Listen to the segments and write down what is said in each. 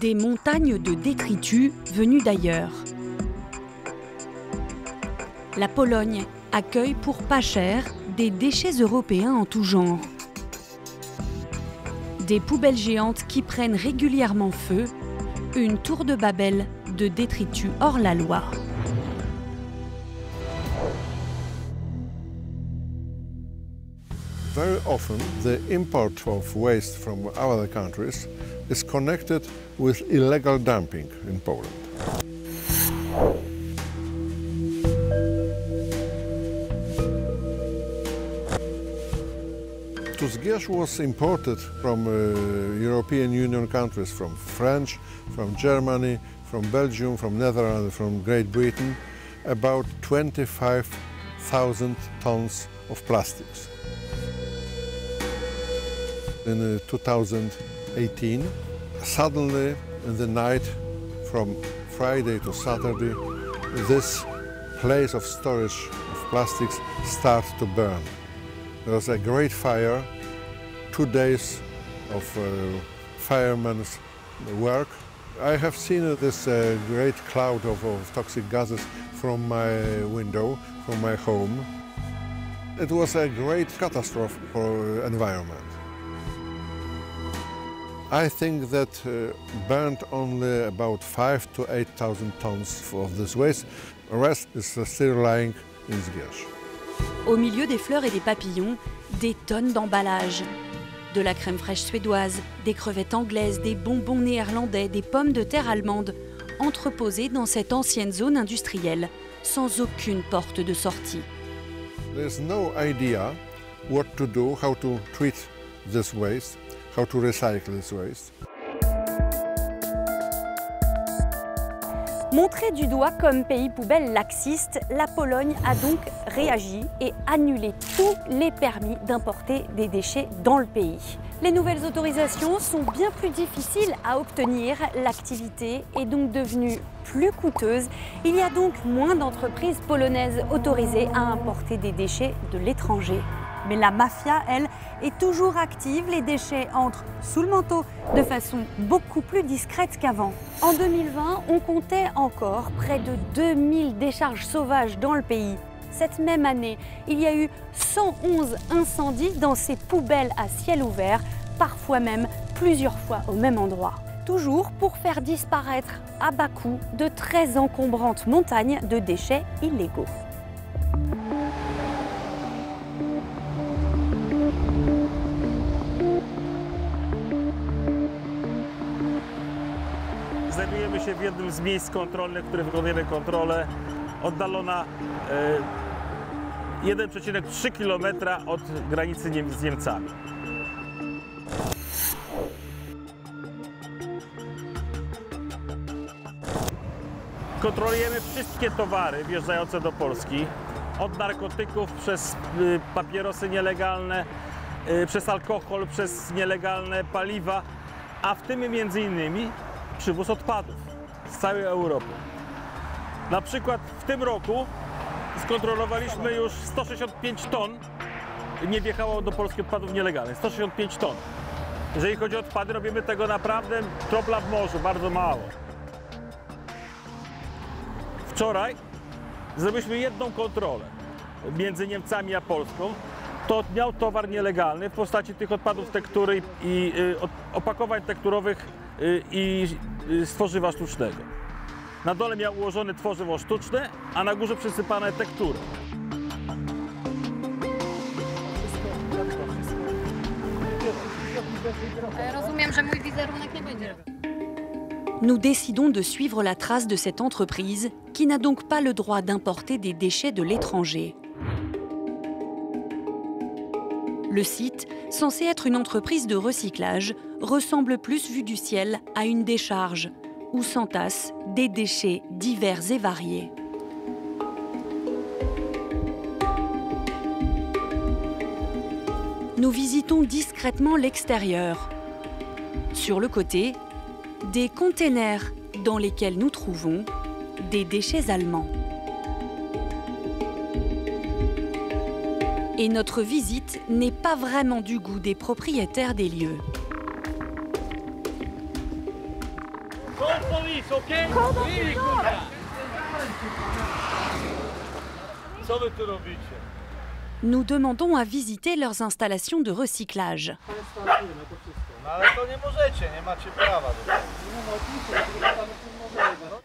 des montagnes de détritus venus d'ailleurs. La Pologne accueille pour pas cher des déchets européens en tout genre. Des poubelles géantes qui prennent régulièrement feu, une tour de Babel de détritus hors la loi. Very often, the import of waste from other countries is connected with illegal dumping in Poland. Tusgierz was imported from uh, European Union countries, from French, from Germany, from Belgium, from Netherlands, from Great Britain, about 25,000 tons of plastics. In uh, 2018, suddenly in the night from Friday to Saturday, this place of storage of plastics starts to burn. There was a great fire, two days of uh, firemen's work. I have seen this uh, great cloud of, of toxic gases from my window, from my home. It was a great catastrophe for environment. I think that uh, burned only about five to 8,000 tons of this waste. The rest is still lying in Zgierz. Au milieu des fleurs et des papillons, des tonnes d'emballages. De la crème fraîche suédoise, des crevettes anglaises, des bonbons néerlandais, des pommes de terre allemandes, entreposées dans cette ancienne zone industrielle, sans aucune porte de sortie. There's no idea what to do, how to treat this waste, how to recycle this waste. Du doigt comme pays poubelle laxiste, la Pologne a donc réagi et annulé tous les permis d'importer des déchets dans le pays. Les nouvelles autorisations sont bien plus difficiles à obtenir, l'activité est donc devenue plus coûteuse. Il y a donc moins d'entreprises polonaises autorisées à importer des déchets de l'étranger. Mais la mafia, elle, est toujours active. Les déchets entrent sous le manteau de façon beaucoup plus discrète qu'avant. En 2020, on comptait encore près de 2000 décharges sauvages dans le pays. Cette même année, il y a eu 111 incendies dans ces poubelles à ciel ouvert, parfois même plusieurs fois au même endroit. Toujours pour faire disparaître à bas coût de très encombrantes montagnes de déchets illégaux. Znajdujemy się w jednym z miejsc kontrolnych, w których wykonujemy kontrolę, oddalona e, 1,3 km od granicy z Niemcami. Kontrolujemy wszystkie towary wjeżdżające do Polski, od narkotyków przez y, papierosy nielegalne, y, przez alkohol, przez nielegalne paliwa, a w tym między innymi przywóz odpadów z całej Europy. Na przykład w tym roku skontrolowaliśmy już 165 ton, nie wjechało do Polski odpadów nielegalnych, 165 ton. Jeżeli chodzi o odpady, robimy tego naprawdę kropla w morzu, bardzo mało. Wczoraj zrobiliśmy jedną kontrolę między Niemcami a Polską. To miał towar nielegalny w postaci tych odpadów tektury i y, opakowań tekturowych y, i y, z tworzywa sztucznego. Na dole miał ułożone tworzywo sztuczne, a na górze przysypane tektury. Rozumiem, że mój wizerunek nie będzie. Nous décidons de suivre la trace de cette entreprise qui n'a donc pas le droit d'importer des déchets de l'étranger. Le site, censé être une entreprise de recyclage, ressemble plus vu du ciel à une décharge où s'entassent des déchets divers et variés. Nous visitons discrètement l'extérieur. Sur le côté, des containers dans lesquels nous trouvons des déchets allemands. Et notre visite n'est pas vraiment du goût des propriétaires des lieux. Nous demandons à visiter leurs installations de recyclage.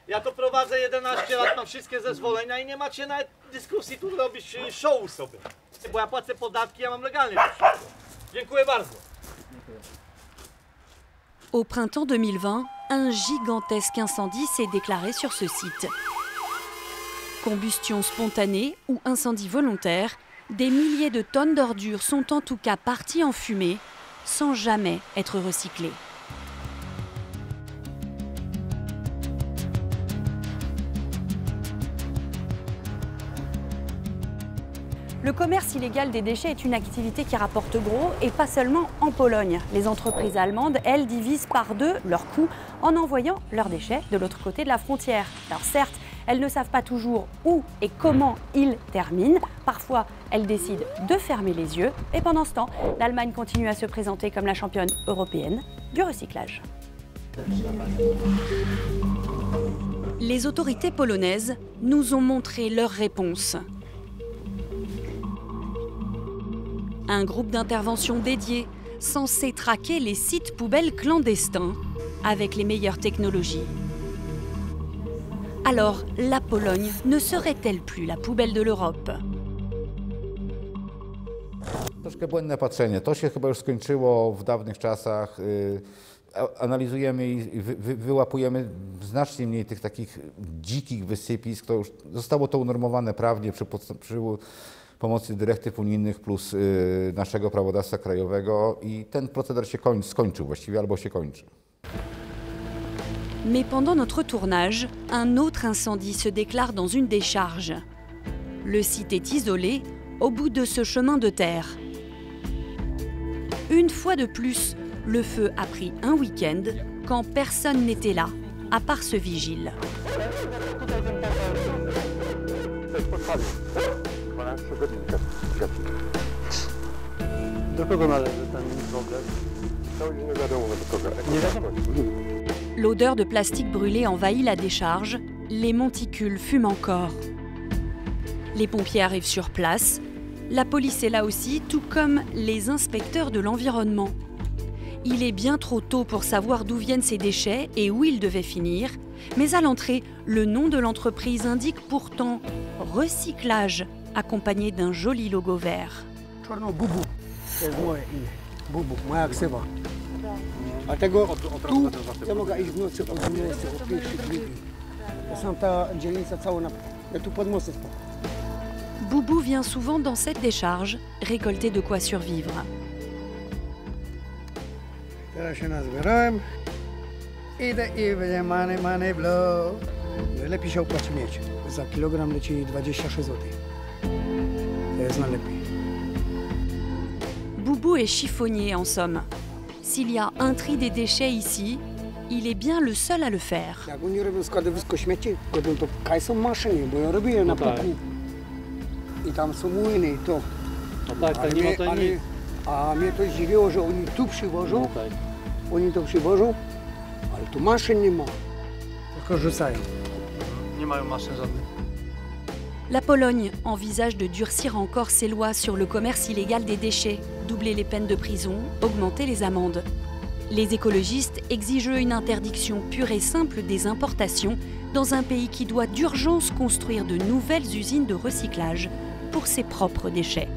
Ja to prowadzę 11 lat, mam wszystkie zezwolenia i nie macie nawet Au printemps 2020, un gigantesque incendie s'est déclaré sur ce site. Combustion spontanée ou incendie volontaire, des milliers de tonnes d'ordures sont en tout cas parties en fumée sans jamais être recyclées. Le commerce illégal des déchets est une activité qui rapporte gros et pas seulement en Pologne. Les entreprises allemandes, elles, divisent par deux leurs coûts en envoyant leurs déchets de l'autre côté de la frontière. Alors certes, elles ne savent pas toujours où et comment ils terminent. Parfois, elles décident de fermer les yeux. Et pendant ce temps, l'Allemagne continue à se présenter comme la championne européenne du recyclage. Les autorités polonaises nous ont montré leur réponse. Un groupe d'intervention dédié censé traquer les sites poubelles clandestins avec les meilleures technologies. Alors, la Pologne ne serait-elle plus la poubelle de l'Europe? Troszkę błędne patrzenie. To się chyba już skończyło w dawnych czasach. Analizujemy i wy, wy, wyłapujemy znacznie mniej tych takich dzikich wysypisk. To już zostało to unormowane prawnie przy, przy pomocy dyrektyw unijnych plus naszego prawodawstwa krajowego i ten proceder się koń, skończył właściwie albo się kończy. Mais pendant notre tournage, un autre incendie se déclare dans une décharge. Le site est isolé au bout de ce chemin de terre. Une fois de plus, le feu a pris un week-end quand personne n'était là, à part ce vigile. Do kogo należy ten wątek? Nie wiadomo do kogo. Nie wiadomo. L'odeur de plastique brûlé envahit la décharge, les monticules fument encore. Les pompiers arrivent sur place, la police est là aussi, tout comme les inspecteurs de l'environnement. Il est bien trop tôt pour savoir d'où viennent ces déchets et où ils devaient finir, mais à l'entrée, le nom de l'entreprise indique pourtant recyclage, accompagné d'un joli logo vert. Czarno Bubu. To jest moje imię. Bubu, moja ksywa. Dlatego tu ja mogę iść w nocy o 12, o pierwszej, drugiej. To są ta dzielnica cała na... Ja tu pod mostem spał. Boubou vient souvent dans cette décharge, récolter de quoi survivre. Teraz się nazbierałem. Idę i będzie money, money blow. Najlepiej się opłaci mieć. Za kilogram leci 26 zł. Boubou est chiffonnier en somme. S'il y a un tri des déchets ici, il est bien le seul à le faire. Tylko rzucają. Nie mają maszyn żadnych. La Pologne envisage de durcir encore ses lois sur le commerce illégal des déchets, doubler les peines de prison, augmenter les amendes. Les écologistes exigent une interdiction pure et simple des importations dans un pays qui doit d'urgence construire de nouvelles usines de recyclage pour ses propres déchets.